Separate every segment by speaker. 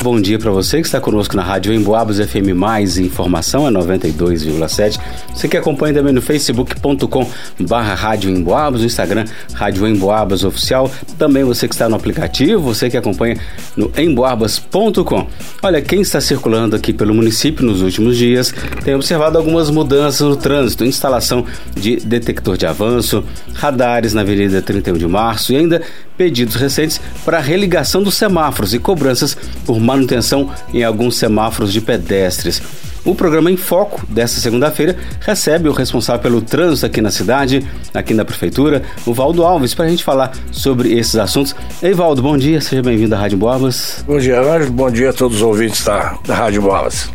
Speaker 1: Bom dia para você que está conosco na Rádio Emboabas FM Mais Informação é 92,7. Você que acompanha também no facebook.com barra Rádio Emboabas, no Instagram Rádio Emboabas Oficial. Também você que está no aplicativo, você que acompanha no emboabas.com. Olha, quem está circulando aqui pelo município nos últimos dias tem observado algumas mudanças no trânsito, instalação de detector de avanço, radares na Avenida 31 de Março e ainda pedidos recentes para religação dos semáforos e cobranças por manutenção em alguns semáforos de pedestres. O programa Em Foco desta segunda-feira recebe o responsável pelo trânsito aqui na cidade, aqui na prefeitura, o Valdo Alves, para a gente falar sobre esses assuntos. Ei, Valdo, bom dia, seja bem-vindo à Rádio Boabas.
Speaker 2: Bom dia, Ângelo, bom dia a todos os ouvintes da, da Rádio Boabas.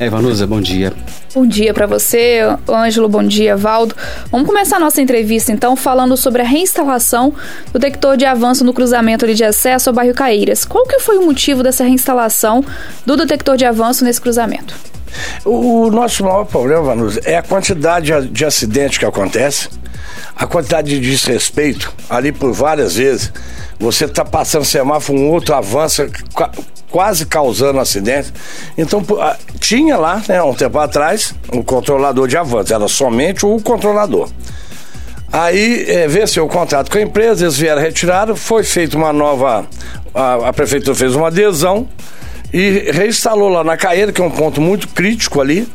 Speaker 1: Evanusa, bom dia.
Speaker 3: Bom dia para você, Ângelo, bom dia, Valdo. Vamos começar a nossa entrevista então falando sobre a reinstalação do detector de avanço no cruzamento de acesso ao bairro Caíras. Qual que foi o motivo dessa reinstalação do detector de avanço nesse cruzamento?
Speaker 2: O nosso maior problema, Vanusa, é a quantidade de acidentes que acontece, a quantidade de desrespeito ali por várias vezes. Você está passando semáforo, um outro avança, quase causando acidente. Então, tinha lá, né, um tempo atrás, um controlador de avanço, era somente o controlador. Aí é, venceu o contrato com a empresa, eles vieram retirar, foi feita uma nova. A, a, prefeitura fez uma adesão e reinstalou lá na Caeira, que é um ponto muito crítico ali.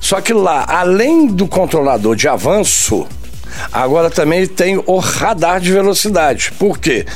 Speaker 2: Só que lá, além do controlador de avanço, agora também tem o radar de velocidade. Por quê?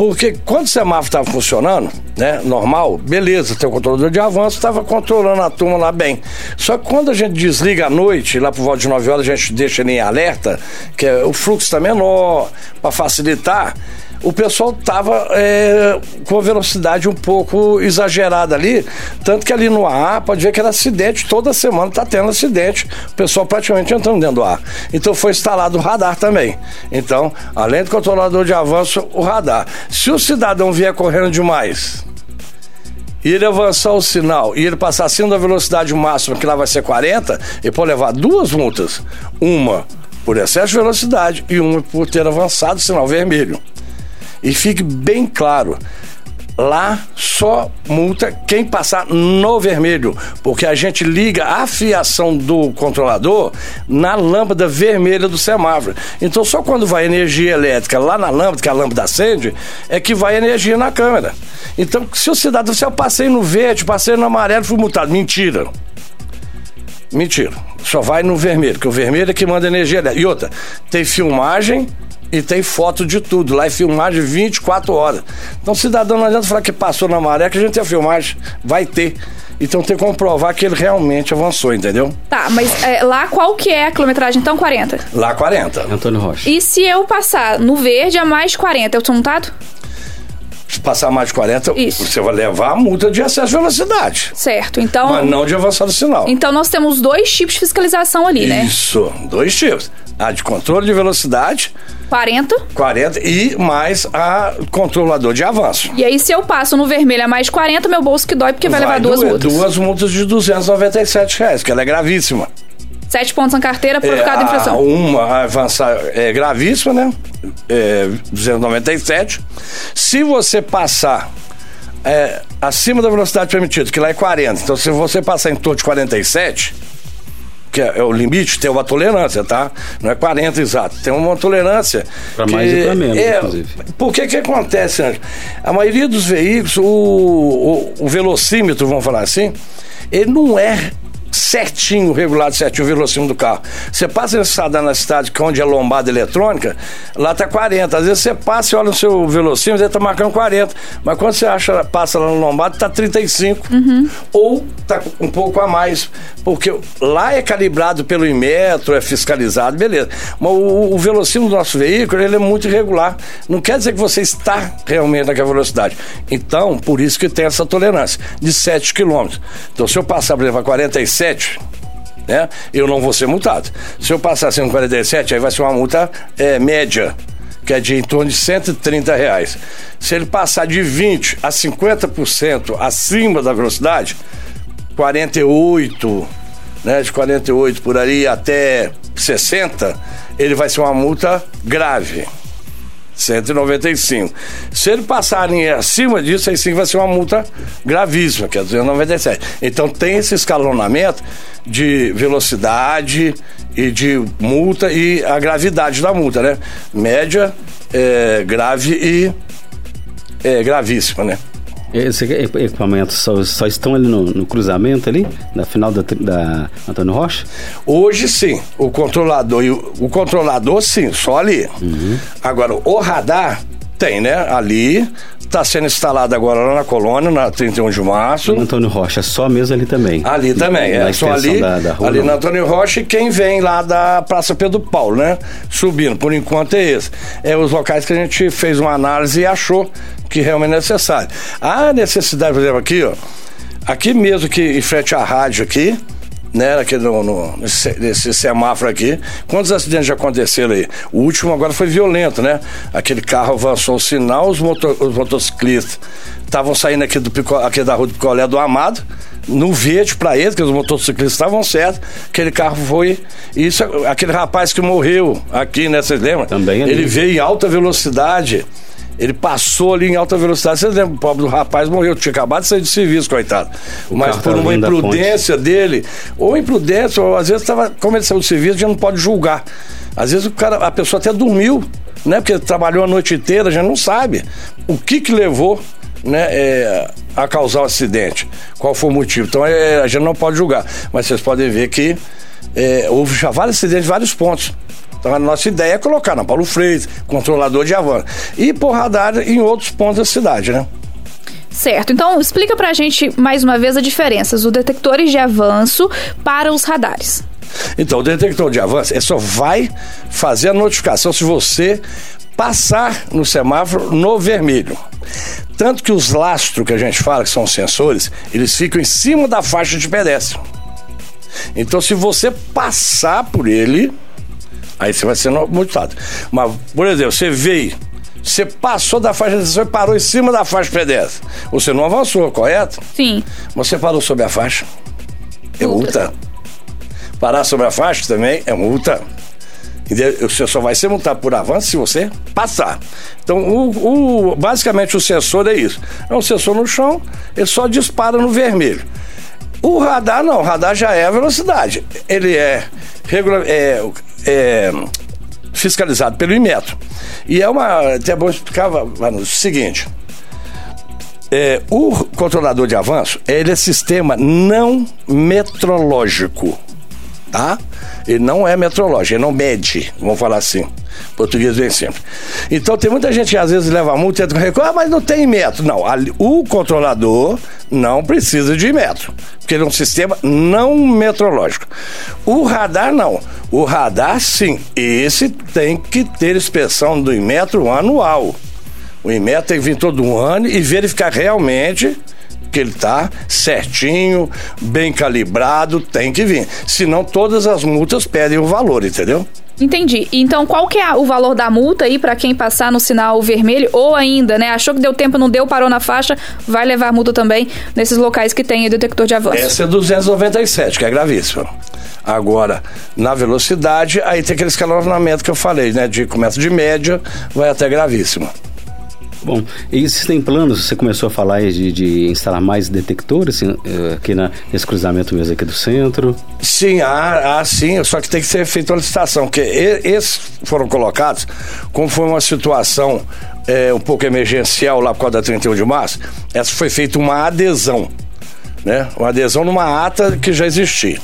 Speaker 2: Porque quando o semáforo estava funcionando, né, normal, beleza, tem o controlador de avanço, estava controlando a turma lá bem. Só que quando a gente desliga à noite, lá por volta de 9 horas, a gente deixa ele em alerta, que é, o fluxo está menor, para facilitar o pessoal tava é, com a velocidade um pouco exagerada ali, tanto que ali no ar pode ver que era acidente, toda semana tá tendo acidente, o pessoal praticamente entrando dentro do ar. Então foi instalado o radar também. Então, além do controlador de avanço, o radar. Se o cidadão vier correndo demais, e ele avançar o sinal e ele passar acima da velocidade máxima, que lá vai ser 40, ele pode levar duas multas. Uma por excesso de velocidade e uma por ter avançado o sinal vermelho. E fique bem claro, lá só multa quem passar no vermelho, porque a gente liga a fiação do controlador na lâmpada vermelha do semáforo. Então só quando vai energia elétrica lá na lâmpada, que a lâmpada acende, é que vai energia na câmera. Então se o cidadão, se eu passei no verde, passei no amarelo, fui multado. Mentira. Mentira. Só vai no vermelho, porque o vermelho é que manda energia elétrica. E outra, tem filmagem e tem foto de tudo. Lá é filmagem 24 horas. Então, cidadão, não adianta falar que passou na maré, que a gente tem a filmagem. Vai ter. Então tem que comprovar que ele realmente avançou, entendeu?
Speaker 3: Tá, mas é, lá qual que é a quilometragem? Então 40?
Speaker 2: Lá 40.
Speaker 1: Antônio Rocha.
Speaker 3: E se eu passar no verde a mais 40, eu sou multado?
Speaker 2: Se passar mais de 40,
Speaker 3: Isso.
Speaker 2: você vai levar a multa de excesso de velocidade.
Speaker 3: Certo, então...
Speaker 2: Mas não de avançar do sinal.
Speaker 3: Então nós temos dois tipos de fiscalização ali, né?
Speaker 2: Isso, dois tipos. A de controle de velocidade
Speaker 3: 40.
Speaker 2: 40 e mais a controlador de avanço.
Speaker 3: E aí, se eu passo no vermelho a mais 40, meu bolso que dói porque vai, vai levar duas doer, multas.
Speaker 2: Duas multas de 297 reais, que ela é gravíssima.
Speaker 3: Sete pontos na carteira por é, cada infração.
Speaker 2: Uma avançar é gravíssima, né? É, 297. Se você passar é, acima da velocidade permitida, que lá é 40, então se você passar em torno de 47 que é, é, o limite, tem uma tolerância, tá? Não é 40 exato, tem uma tolerância.
Speaker 1: Para mais e para menos,
Speaker 2: é,
Speaker 1: inclusive.
Speaker 2: Por que que acontece, Anjo? A maioria dos veículos, o, o, o velocímetro, vamos falar assim, ele não é certinho, regulado certinho o velocímetro do carro. Você passa estrada na cidade, que é onde é lombada eletrônica, lá tá 40. Às vezes você passa e olha no seu velocímetro, ele tá marcando 40. Mas quando você acha, passa lá no lombado, tá 35. Uhum. Ou tá um pouco a mais. Porque lá é calibrado pelo Inmetro, é fiscalizado, beleza. Mas o, o velocímetro do nosso veículo, ele é muito irregular. Não quer dizer que você está realmente naquela velocidade. Então, por isso que tem essa tolerância de 7 km. Então, se eu passar, por exemplo, a 45, 47, né? Eu não vou ser multado. Se eu passar sendo 47, aí vai ser uma multa é, média, que é de em torno de 130 reais. Se ele passar de 20 a 50% acima da velocidade, 48, né? De 48 por aí até 60, ele vai ser uma multa grave. 195. Se ele passarem acima disso, aí sim vai ser uma multa gravíssima, que é 297. Então tem esse escalonamento de velocidade e de multa e a gravidade da multa, né? Média, é, grave e é, gravíssima, né?
Speaker 1: Esse equipamento só, só estão ali no, no, cruzamento ali, na final da, da, Antônio Rocha?
Speaker 2: Hoje sim, o controlador, o, o controlador sim, só ali. Uhum. Agora, o radar tem, né? Ali, está sendo instalado agora lá na colônia, na 31 de março.
Speaker 1: No Antônio Rocha, só mesmo ali também.
Speaker 2: Ali também, é. Só ali, da, da ali na Antônio Rocha e quem vem lá da Praça Pedro Paulo, né? Subindo, por enquanto é esse. É os locais que a gente fez uma análise e achou que realmente é necessário. A necessidade, por exemplo, aqui, ó. Aqui mesmo que em frente à rádio aqui, né, aqui no, no nesse, nesse, semáforo aqui. Quantos acidentes já aconteceram aí? O último agora foi violento, né? Aquele carro avançou o sinal, os, motor, os motociclistas estavam saindo aqui, do, aqui da rua do Picolé do Amado, no verde para eles, que os motociclistas estavam certos, aquele carro foi. Isso, aquele rapaz que morreu aqui, né? Vocês lembram?
Speaker 1: Também
Speaker 2: Ele veio em alta velocidade. Ele passou ali em alta velocidade. Vocês lembram? O pobre do rapaz morreu. Tinha acabado de sair de serviço, coitado. O Mas por uma imprudência dele, ou imprudência, ou às vezes estava, como ele saiu do serviço, a gente não pode julgar. Às vezes o cara, a pessoa até dormiu, né? Porque trabalhou a noite inteira, a gente não sabe o que que levou né, é, a causar o acidente. Qual foi o motivo? Então é, a gente não pode julgar. Mas vocês podem ver que é, houve já vários acidentes, vários pontos. Então a nossa ideia é colocar na Paulo Freire, controlador de avanço. E por radar em outros pontos da cidade, né?
Speaker 3: Certo, então explica pra gente mais uma vez a diferença dos detectores de avanço para os radares.
Speaker 2: Então, o detector de avanço é só vai fazer a notificação se você passar no semáforo no vermelho. Tanto que os lastros que a gente fala, que são sensores, eles ficam em cima da faixa de pedestre. Então, se você passar por ele, Aí você vai ser multado. Mas, por exemplo, você veio, você passou da faixa de e parou em cima da faixa pedestre. Você não avançou, correto?
Speaker 3: Sim.
Speaker 2: Você parou sobre a faixa. É multa. Parar sobre a faixa também é multa. Você só vai ser multado por avanço se você passar. Então, o, o, basicamente, o sensor é isso. É um sensor no chão, ele só dispara no vermelho. O radar não, o radar já é a velocidade. Ele é, regular, é é, fiscalizado pelo Inmetro. E é uma. Até bom explicar, o seguinte. É, o controlador de avanço, ele é sistema não metrológico, tá? Ele não é metrológico, ele não mede, vamos falar assim. Português bem simples. Então tem muita gente que às vezes leva multa e entra com ah, mas não tem metro. Não, o controlador não precisa de metro, porque ele é um sistema não metrológico. O radar não. O radar sim, esse tem que ter inspeção do Inmetro anual. O Inmetro tem que vir todo um ano e verificar realmente que ele está certinho, bem calibrado, tem que vir. Senão todas as multas perdem o valor, entendeu?
Speaker 3: Entendi. Então, qual que é o valor da multa aí para quem passar no sinal vermelho ou ainda, né, achou que deu tempo, não deu, parou na faixa, vai levar multa também nesses locais que tem detector de avanço?
Speaker 2: Essa é 297, que é gravíssima. Agora, na velocidade, aí tem aquele escalonamento que eu falei, né, de começa de média, vai até gravíssima.
Speaker 1: Bom, e têm planos, você começou a falar de, de instalar mais detectores eh, aqui na, nesse cruzamento mesmo aqui do centro?
Speaker 2: Sim, há, há sim, só que tem que ser feita uma licitação, porque esses foram colocados, como foi uma situação é, um pouco emergencial lá por causa da 31 de março, essa foi feita uma adesão, né? Uma adesão numa ata que já existia.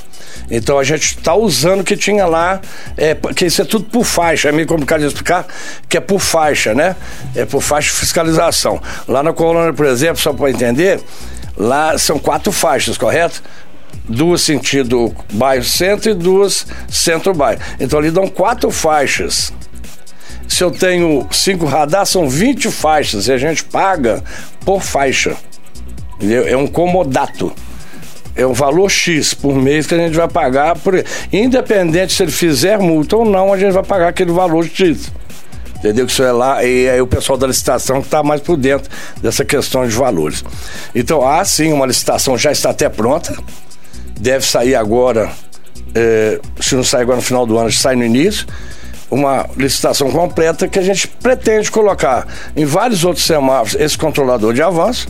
Speaker 2: Então a gente está usando o que tinha lá, é, que isso é tudo por faixa, é meio complicado de explicar, que é por faixa, né? É por faixa de fiscalização. Lá na colônia, por exemplo, só para entender, lá são quatro faixas, correto? Duas sentido bairro centro e duas centro bairro. Então ali dão quatro faixas. Se eu tenho cinco radar, são 20 faixas e a gente paga por faixa. É um comodato é um valor X por mês que a gente vai pagar, por, independente se ele fizer multa ou não, a gente vai pagar aquele valor X. Entendeu? Que isso é lá, e aí o pessoal da licitação que está mais por dentro dessa questão de valores. Então, há sim, uma licitação já está até pronta, deve sair agora, é, se não sair agora no final do ano, sai no início. uma licitação completa que a gente pretende colocar em vários outros semáforos esse controlador de avanço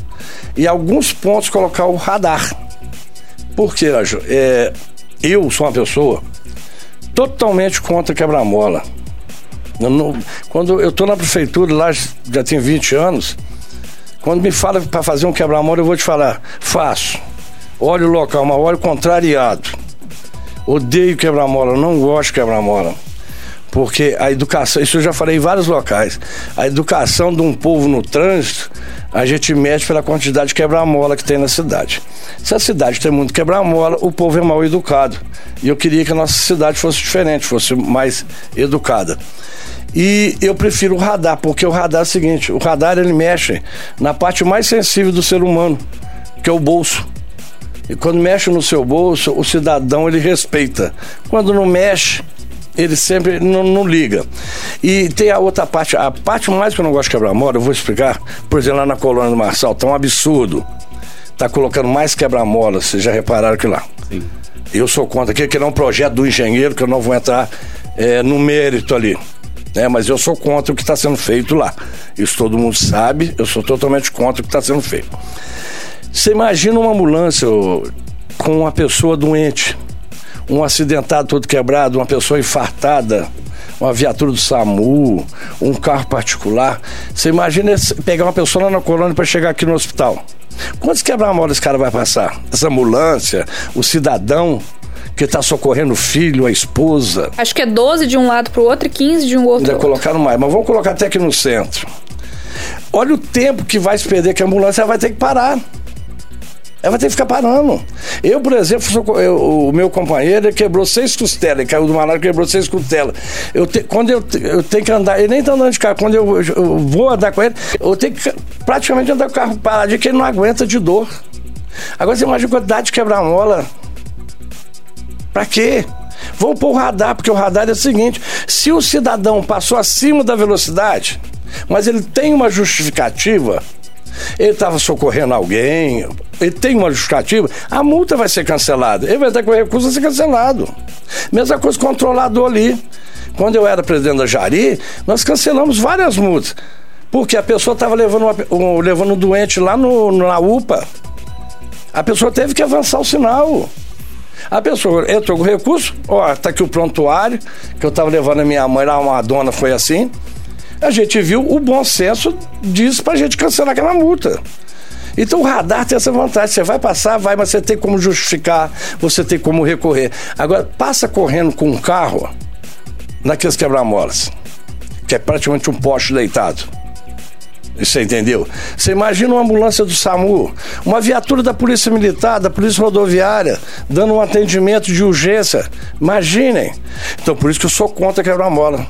Speaker 2: e alguns pontos colocar o radar. Por quê, Anjo? É, eu sou uma pessoa totalmente contra quebra-mola. quando eu estou na prefeitura, lá já tem 20 anos, quando me fala para fazer um quebra-mola, eu vou te falar, faço. Olha o local, mas olha o contrariado. Odeio quebra-mola, não gosto de quebra-mola. Porque a educação, isso eu já falei em vários locais, a educação de um povo no trânsito, a gente mede pela quantidade de quebra-mola que tem na cidade. Se a cidade tem muito quebra-mola, o povo é mal educado. E eu queria que a nossa cidade fosse diferente, fosse mais educada. E eu prefiro o radar, porque o radar é o seguinte: o radar ele mexe na parte mais sensível do ser humano, que é o bolso. E quando mexe no seu bolso, o cidadão ele respeita. Quando não mexe, ele sempre não, não, liga. E tem a outra parte, a parte mais que eu não gosto de quebra-mola, eu vou explicar. Por exemplo, lá na colônia do Marçal, tá um absurdo. Tá colocando mais quebra-mola, vocês já repararam que lá. Sim. Eu sou contra aqui, que é um projeto do engenheiro, que eu não vou entrar é, no mérito ali. Né? Mas eu sou contra o que está sendo feito lá. Isso todo mundo sabe, eu sou totalmente contra o que está sendo feito. Você imagina uma ambulância com uma pessoa doente um acidentado todo quebrado, uma pessoa infartada, uma viatura do SAMU, um carro particular. Você imagina pegar uma pessoa lá na colônia para chegar aqui no hospital. Quantos quebra-mola esse cara vai passar? Essa ambulância, o cidadão que está socorrendo o filho, a esposa.
Speaker 3: Acho que é 12 de um lado para o outro e 15 de um outro.
Speaker 2: Ainda colocaram mais, mas vamos colocar até aqui no centro. Olha o tempo que vai se perder que a ambulância vai ter que parar. Ela vai ter que ficar parando. Eu, por exemplo, sou, eu, o meu companheiro quebrou seis costelas, ele caiu do malária e quebrou seis costelas. Eu te, quando eu, eu tenho que andar, ele nem tá andando de carro, quando eu, eu, vou andar com ele, eu tenho que praticamente andar com o carro parado, que ele não aguenta de dor. Agora você imagina a quantidade de quebra-mola. Pra quê? Vou pôr o radar, porque o radar é o seguinte: se o cidadão passou acima da velocidade, mas ele tem uma justificativa, ele estava socorrendo alguém, ele tem uma justificativa, a multa vai ser cancelada. Ele vai ter que recurso a ser cancelado. Mesma coisa controlador ali. Quando eu era presidente da Jari, nós cancelamos várias multas. Porque a pessoa estava levando, um, levando um doente lá no, na UPA. A pessoa teve que avançar o sinal. A pessoa entrou com recurso, ó, tá aqui o prontuário, que eu estava levando a minha mãe lá, uma dona foi assim a gente viu o bom senso diz pra gente cancelar aquela multa. Então o radar tem essa vantagem. Você vai passar, vai, mas você tem como justificar, você tem como recorrer. Agora, passa correndo com um carro naqueles quebra-molas, que é praticamente um poste deitado. Você entendeu? Você imagina uma ambulância do SAMU, uma viatura da Polícia Militar, da Polícia Rodoviária, dando um atendimento de urgência. Imaginem. Então, por isso que eu sou contra quebra-mola.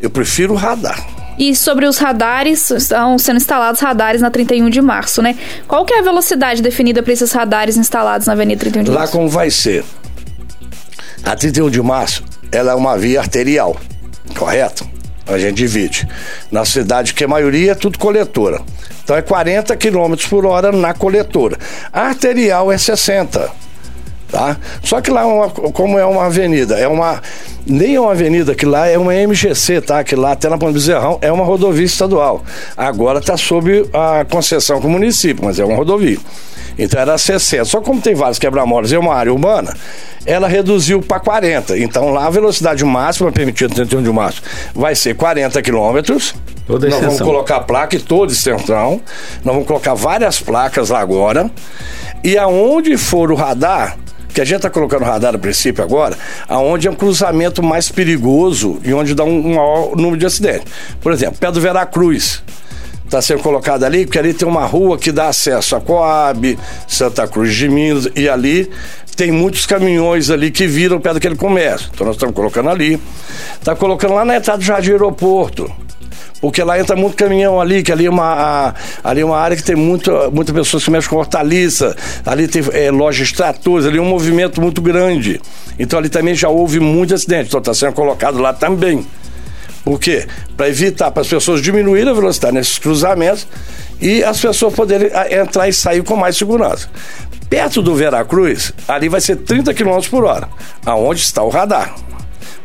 Speaker 2: Eu prefiro radar.
Speaker 3: E sobre os radares, estão sendo instalados radares na 31 de março, né? Qual que é a velocidade definida para esses radares instalados na Avenida 31 de
Speaker 2: Lá
Speaker 3: março?
Speaker 2: Lá como vai ser? A 31 de março, ela é uma via arterial, correto? A gente divide. Na cidade, que a maioria é tudo coletora. Então é 40 km por hora na coletora. A arterial é 60 tá? Só que lá, é uma, como é uma avenida, é uma nem é uma avenida, que lá é uma MGC, tá? Que lá até na Ponte Bezerrão é uma rodovia estadual. Agora está sob a concessão com o município, mas é uma rodovia. Então era 60. Só como tem vários quebra-molas e é uma área urbana, ela reduziu para 40. Então lá a velocidade máxima permitida 31 de março vai ser 40 quilômetros. Toda Nós vamos colocar placa e todo extensão. Nós vamos colocar várias placas lá agora. E aonde for o radar, que a gente está colocando radar a princípio agora, aonde é um cruzamento mais perigoso e onde dá um, um maior número de acidentes. Por exemplo, pé do Veracruz está sendo colocado ali, porque ali tem uma rua que dá acesso a Coab, Santa Cruz de Minas, e ali tem muitos caminhões ali que viram perto daquele comércio. Então nós estamos colocando ali. Está colocando lá na entrada do Jardim Aeroporto porque lá entra muito caminhão ali, que ali é uma, ali é uma área que tem muita, muita pessoas que mexem com hortaliça, ali tem é, lojas tratores, ali é um movimento muito grande. Então ali também já houve muitos acidentes, então está sendo colocado lá também. Por quê? Para evitar, para as pessoas diminuírem a velocidade nesses cruzamentos e as pessoas poderem entrar e sair com mais segurança. Perto do Veracruz, ali vai ser 30 km por hora, aonde está o radar.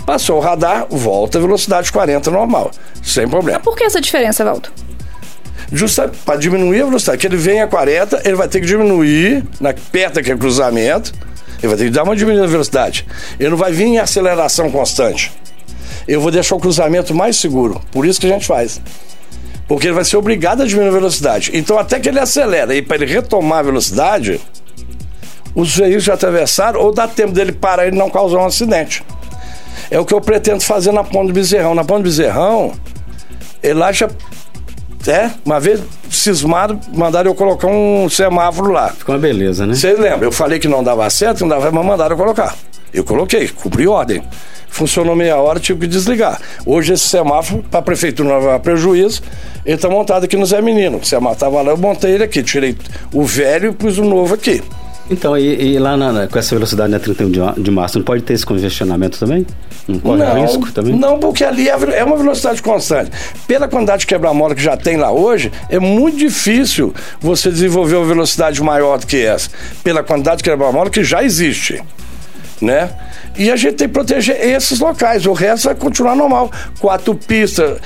Speaker 2: Passou o radar, volta a velocidade 40 normal, sem problema.
Speaker 3: Por que essa diferença, Valdo?
Speaker 2: Justa para diminuir a velocidade, que ele vem a 40, ele vai ter que diminuir na perto daquele cruzamento, ele vai ter que dar uma diminuída na velocidade. Ele não vai vir em aceleração constante. Eu vou deixar o cruzamento mais seguro. Por isso que a gente faz. Porque ele vai ser obrigado a diminuir a velocidade. Então, até que ele acelera e para ele retomar a velocidade, os veículos já atravessaram ou dá tempo dele parar e não causar um acidente. É o que eu pretendo fazer na Ponte do Bezerrão. Na Ponte do Bezerrão, ele acha é, uma vez cismado, mandaram eu colocar um semáforo lá.
Speaker 1: Ficou uma beleza, né?
Speaker 2: Vocês lembram? Eu falei que não dava certo, não dava, mas mandaram eu colocar. Eu coloquei, cumpri ordem. Funcionou meia hora, tive que desligar. Hoje esse semáforo, para a prefeitura não levar prejuízo, ele está montado aqui no Zé Menino. O semáforo estava lá, eu montei ele aqui, tirei o velho e pus o novo aqui.
Speaker 1: Então, e, e lá na, com essa velocidade na 31 de, de março, não pode ter esse congestionamento também? Não corre
Speaker 2: não,
Speaker 1: risco também?
Speaker 2: Não, porque ali é, é uma velocidade constante. Pela quantidade de quebra-mola que já tem lá hoje, é muito difícil você desenvolver uma velocidade maior do que essa. Pela quantidade de quebra-mola que já existe. Né? E a gente tem que proteger esses locais. O resto vai continuar normal. Quatro pistas,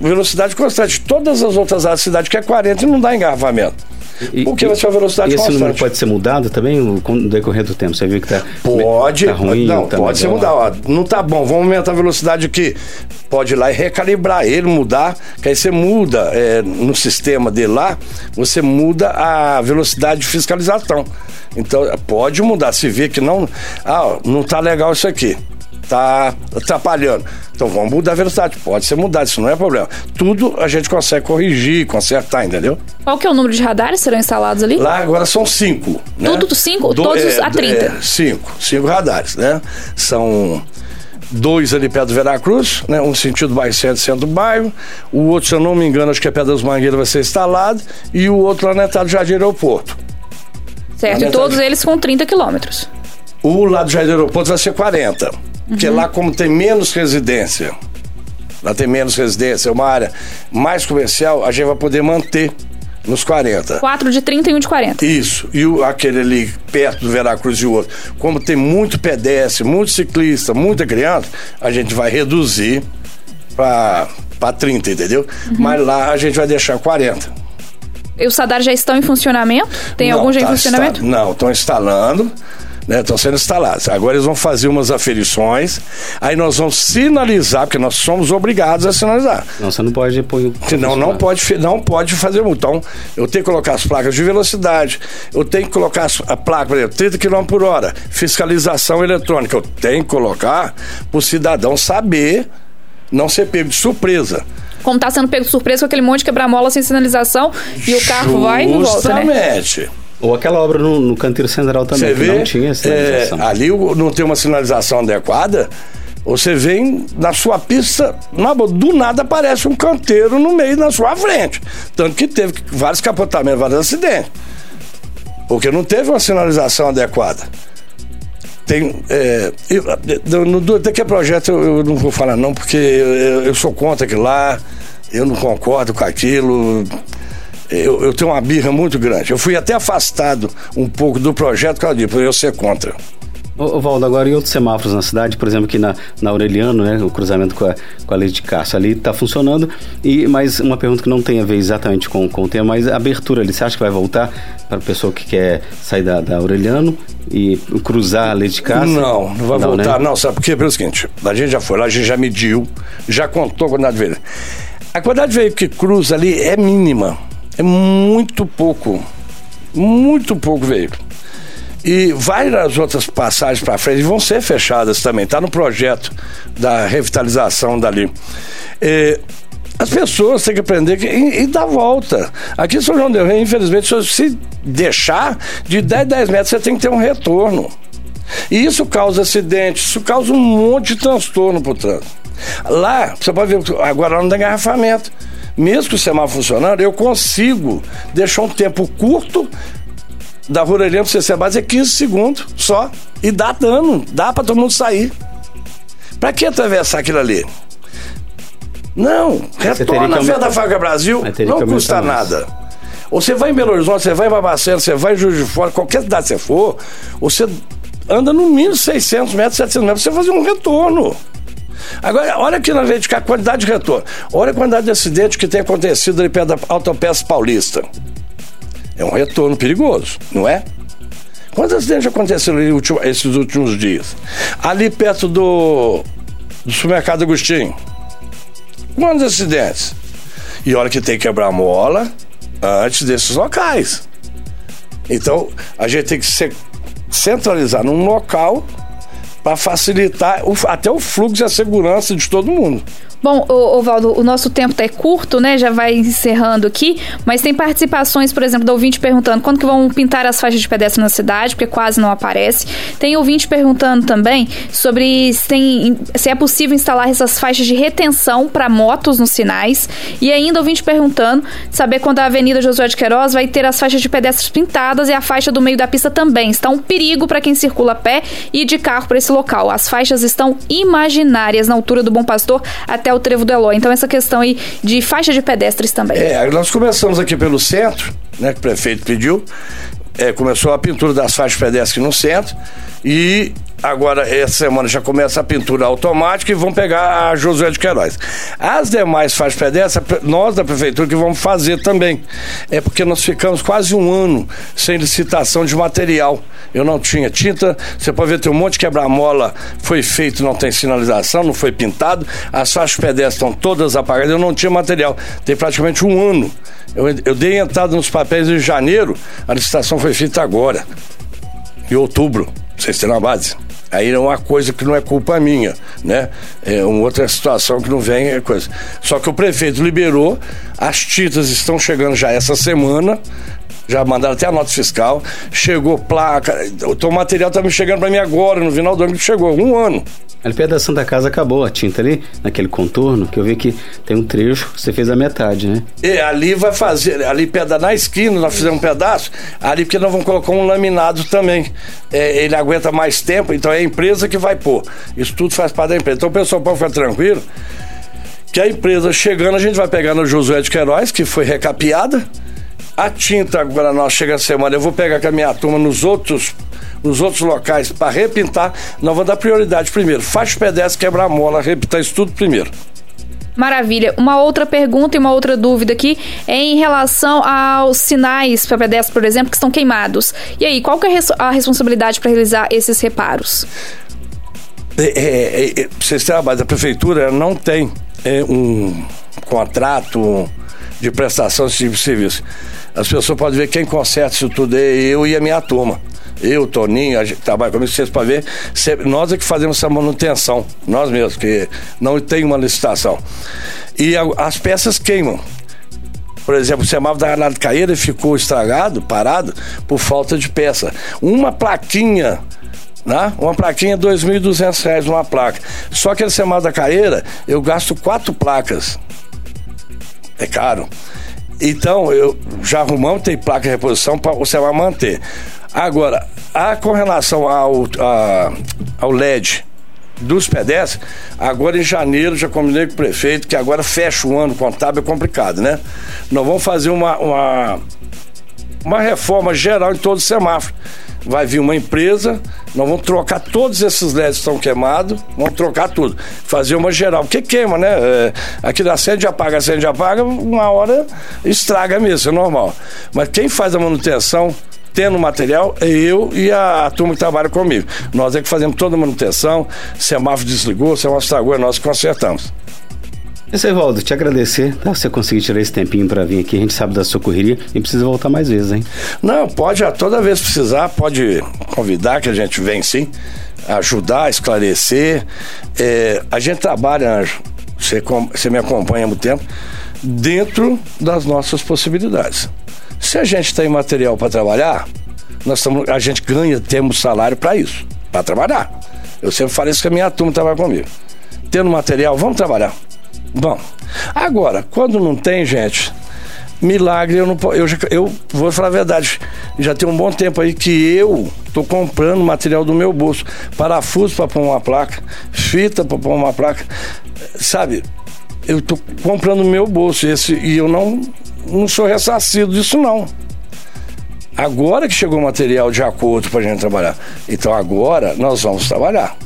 Speaker 2: velocidade constante. Todas as outras áreas da cidade que é 40 e não dá engarrafamento.
Speaker 1: E,
Speaker 2: Porque ser uma velocidade
Speaker 1: e esse
Speaker 2: constante.
Speaker 1: número pode ser mudado também no decorrer do tempo? Você viu que tá,
Speaker 2: Pode,
Speaker 1: tá ruim?
Speaker 2: não,
Speaker 1: tá
Speaker 2: pode ser. Ó, não tá bom, vamos aumentar a velocidade aqui. Pode ir lá e recalibrar ele, mudar, que aí você muda é, no sistema dele lá, você muda a velocidade de fiscalização. Então, pode mudar. Se vê que não, ah, não tá legal isso aqui, tá atrapalhando. Então vamos mudar a velocidade. Pode ser mudado, isso não é problema. Tudo a gente consegue corrigir, consertar, entendeu?
Speaker 3: Qual que é o número de radares que serão instalados ali?
Speaker 2: Lá agora são cinco. Né?
Speaker 3: Tudo cinco? Todos a 30?
Speaker 2: é, cinco. Cinco radares, né? São dois ali perto do Veracruz, né? Um sentido bairro centro, centro do bairro. O outro, se eu não me engano, acho que é perto das Mangueiras vai ser instalado. E o outro lá na entrada do Jardim Aeroporto.
Speaker 3: certo, e todos eles com 30 quilômetros.
Speaker 2: O lado do Jardim Aeroporto vai ser 40. Porque lá, como tem menos residência, lá tem menos residência, é uma área mais comercial, a gente vai poder manter nos 40.
Speaker 3: Quatro de 30 e um de 40.
Speaker 2: Isso, e o, aquele ali perto do Veracruz e o outro. Como tem muito pedestre, muito ciclista, muita criança, a gente vai reduzir para 30, entendeu? Mas lá a gente vai deixar 40.
Speaker 3: E os radares já estão em funcionamento? Tem
Speaker 2: Não,
Speaker 3: algum já em
Speaker 2: tá
Speaker 3: funcionamento?
Speaker 2: insta- Não, estão instalando. Né, Estão sendo instalados. Agora eles vão fazer umas aferições, aí nós vamos sinalizar, porque nós somos obrigados a sinalizar.
Speaker 1: Não, você não pode pôr. o-
Speaker 2: Senão não pode, não pode fazer multa. Então, eu tenho que colocar as placas de velocidade, eu tenho que colocar a placa, por exemplo, 30 km por hora, fiscalização eletrônica. Eu tenho que colocar para o cidadão saber, não ser pego de surpresa.
Speaker 3: Como tá sendo pego de surpresa com aquele monte de quebra-mola sem sinalização e o carro vai e não volta, né?
Speaker 2: Justamente.
Speaker 1: Ou aquela obra no, no canteiro central também, que
Speaker 2: vê,
Speaker 1: não tinha
Speaker 2: é,
Speaker 1: sinalização.
Speaker 2: ali o- não tem uma sinalização adequada, você vem na sua pista, na do nada aparece um canteiro no meio na sua frente. Tanto que teve vários capotamentos, vários acidentes. Porque não teve uma sinalização adequada. Tem. É, eu, no, do- daqui a projeto eu, eu não vou falar não, porque eu, eu sou contra aquilo lá, eu não concordo com aquilo. Eu, eu tenho uma birra muito grande. Eu fui até afastado um pouco do projeto disso, por eu ser contra.
Speaker 1: Ô, Valdo, agora e outros semáforos na cidade, por exemplo, aqui na, na Aureliano, né, o cruzamento com a, com a Lei de Castro ali está funcionando, e mas uma pergunta que não tem a ver exatamente com, com o tema, mas a abertura ali, você acha que vai voltar para a pessoa que quer sair da, da Aureliano e cruzar a Lei de Castro?
Speaker 2: Não, não vai
Speaker 1: né?
Speaker 2: voltar, não. Sabe por quê? Pelo seguinte, a gente já foi lá, a gente já mediu, já contou a quantidade de veículos. A quantidade de veículos que cruza ali é mínima. É muito pouco. Muito pouco veículo. E várias outras passagens para frente vão ser fechadas também. Está no projeto da revitalização dali. É, as pessoas têm que aprender que, e, e dar volta. Aqui em São João Del Rei, infelizmente, se deixar de 10, 10 metros, você tem que ter um retorno. E isso causa acidente, isso causa um monte de transtorno pro trânsito. Lá, você pode ver, agora não tem engarrafamento. Mesmo que o semáforo funcionando, eu consigo deixar um tempo curto da Ruralhão para CC base é 15 segundos só. E dá dano, dá para todo mundo sair. Para que atravessar aquilo ali? Não, retorna a fé
Speaker 1: aumentar-
Speaker 2: da Faca Brasil, não custa
Speaker 1: aumentar mais.
Speaker 2: nada. Ou você vai em Belo Horizonte, você vai em Babacena, você vai em Juiz de Fora, qualquer cidade que você for, você anda no mínimo 600 metros, 700 metros, você fazer um retorno. Agora, olha aqui na frente, a quantidade de retorno. Olha a quantidade de acidentes que tem acontecido ali perto da Autopeça Paulista. É um retorno perigoso, não é? Quantos acidentes aconteceram esses últimos dias? Ali perto do, do supermercado Agostinho. Quantos acidentes? E olha que tem que quebrar mola antes desses locais. Então, a gente tem que se centralizar num local para facilitar o, até o fluxo e a segurança de todo mundo.
Speaker 3: Bom, Ovaldo, o nosso tempo tá é curto, né? Já vai encerrando aqui, mas tem participações, por exemplo, do ouvinte perguntando quando que vão pintar as faixas de pedestre na cidade, porque quase não aparece. Tem ouvinte perguntando também sobre se, tem, se é possível instalar essas faixas de retenção para motos nos sinais. E ainda ouvinte perguntando saber quando a Avenida Josué de Queiroz vai ter as faixas de pedestres pintadas e a faixa do meio da pista também. Está um perigo para quem circula a pé e de carro para esse local. As faixas estão imaginárias na altura do Bom Pastor até o Trevo do Eloy. Então, essa questão aí de faixa de pedestres também.
Speaker 2: É, nós começamos aqui pelo centro, né, que o prefeito pediu. É, começou a pintura das faixas pedestres no centro e Agora, essa semana já começa a pintura automática e vão pegar a Josué de Queiroz. As demais faixas pedestres, nós da prefeitura que vamos fazer também. É porque nós ficamos quase um ano sem licitação de material. Eu não tinha tinta, você pode ver, tem um monte de quebra-mola, foi feito, não tem sinalização, não foi pintado. As faixas pedestres estão todas apagadas, eu não tinha material. Tem praticamente um ano. Eu, eu dei entrada nos papéis em janeiro, a licitação foi feita agora, em outubro. Vocês têm uma base. Aí é uma coisa que não é culpa minha, né? É uma outra situação que não vem é coisa. Só que o prefeito liberou, as tintas estão chegando já essa semana, já mandaram até a nota fiscal, chegou placa, o material tá me chegando para mim agora, no final do ano que chegou, um ano.
Speaker 1: Ali perto da Santa Casa acabou a tinta ali, naquele contorno, que eu vi que tem um trecho que você fez a metade, né?
Speaker 2: É, ali vai fazer, ali perto na esquina, nós fizemos um pedaço, ali porque nós vamos colocar um laminado também. É, ele aguenta mais tempo, então é a empresa que vai pôr. Isso tudo faz parte da empresa. Então o pessoal pode ficar tranquilo que a empresa chegando, a gente vai pegar no Josué de Queiroz, que foi recapeada. A tinta agora nós chega a semana, eu vou pegar com a minha turma nos outros nos outros locais para repintar, nós vamos dar prioridade primeiro. Faixa pedestre, quebrar mola, repintar isso tudo primeiro.
Speaker 3: Maravilha. Uma outra pergunta e uma outra dúvida aqui é em relação aos sinais para pedestre, por exemplo, que estão queimados. E aí, qual que é a responsabilidade para realizar esses reparos?
Speaker 2: É, é, é, vocês trabalham, a prefeitura não tem é, um contrato de prestação tipo de serviço. As pessoas podem ver quem conserta isso tudo é eu e a minha turma eu, Toninho, a gente trabalha comigo, vocês podem ver, nós é que fazemos essa manutenção, nós mesmos, que não tem uma licitação. E a, as peças queimam. Por exemplo, o semáforo da Renato Caeira ficou estragado, parado, por falta de peça. Uma plaquinha né? Uma plaquinha R$ 2.200 uma placa. Só que a semáforo da Caeira, eu gasto quatro placas. É caro. Então, eu já arrumamos, tem placa de reposição para você vai manter. Agora, a, com relação ao, a, ao LED dos pedestres, agora em janeiro já combinei com o prefeito que agora fecha o ano contábil, é complicado, né? Nós vamos fazer uma, uma, uma reforma geral em todo o semáforo. Vai vir uma empresa, nós vamos trocar todos esses LEDs que estão queimados, vamos trocar tudo. Fazer uma geral, porque queima, né? É, aqui da acende, apaga, acende, apaga, uma hora estraga mesmo, é normal. Mas quem faz a manutenção tendo material é eu e a, a, turma que trabalha comigo. Nós é que fazemos toda a manutenção, semáforo desligou, semáforo estragou, é nós que consertamos.
Speaker 1: Evaldo, te agradecer, tá? Você conseguir tirar esse tempinho para vir aqui, a gente sabe da sua correria e precisa voltar mais vezes, hein?
Speaker 2: Não, pode, toda vez precisar, pode convidar que a gente vem sim, ajudar, esclarecer. É, a gente trabalha, Anjo, você, você me acompanha há muito tempo, dentro das nossas possibilidades. Se a gente tem material para trabalhar, nós tamo, a gente ganha, temos salário para isso, para trabalhar. Eu sempre falei isso que a minha turma trabalha comigo. Tendo material, vamos trabalhar. Bom, agora, quando não tem, gente, milagre eu não eu, eu vou falar a verdade já tem um bom tempo aí que eu tô comprando material do meu bolso parafuso para pôr uma placa fita para pôr uma placa sabe eu tô comprando meu bolso esse e eu não não sou ressarcido disso, não. Agora que chegou o material de acordo para a gente trabalhar. Então agora nós vamos trabalhar.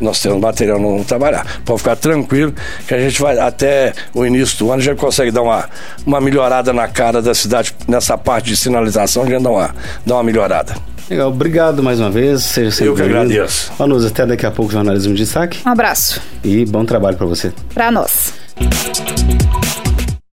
Speaker 2: Nós temos material, não vamos trabalhar. Pode ficar tranquilo que a gente vai até o início do ano já consegue dar uma, uma melhorada na cara da cidade nessa parte de sinalização, a gente dá uma, dá uma melhorada.
Speaker 1: Legal, obrigado mais uma vez. Seja sempre
Speaker 2: Eu que agradeço.
Speaker 1: Vanusa, até daqui a pouco, jornalismo de destaque.
Speaker 3: Um abraço.
Speaker 1: E bom trabalho para você.
Speaker 3: Para nós.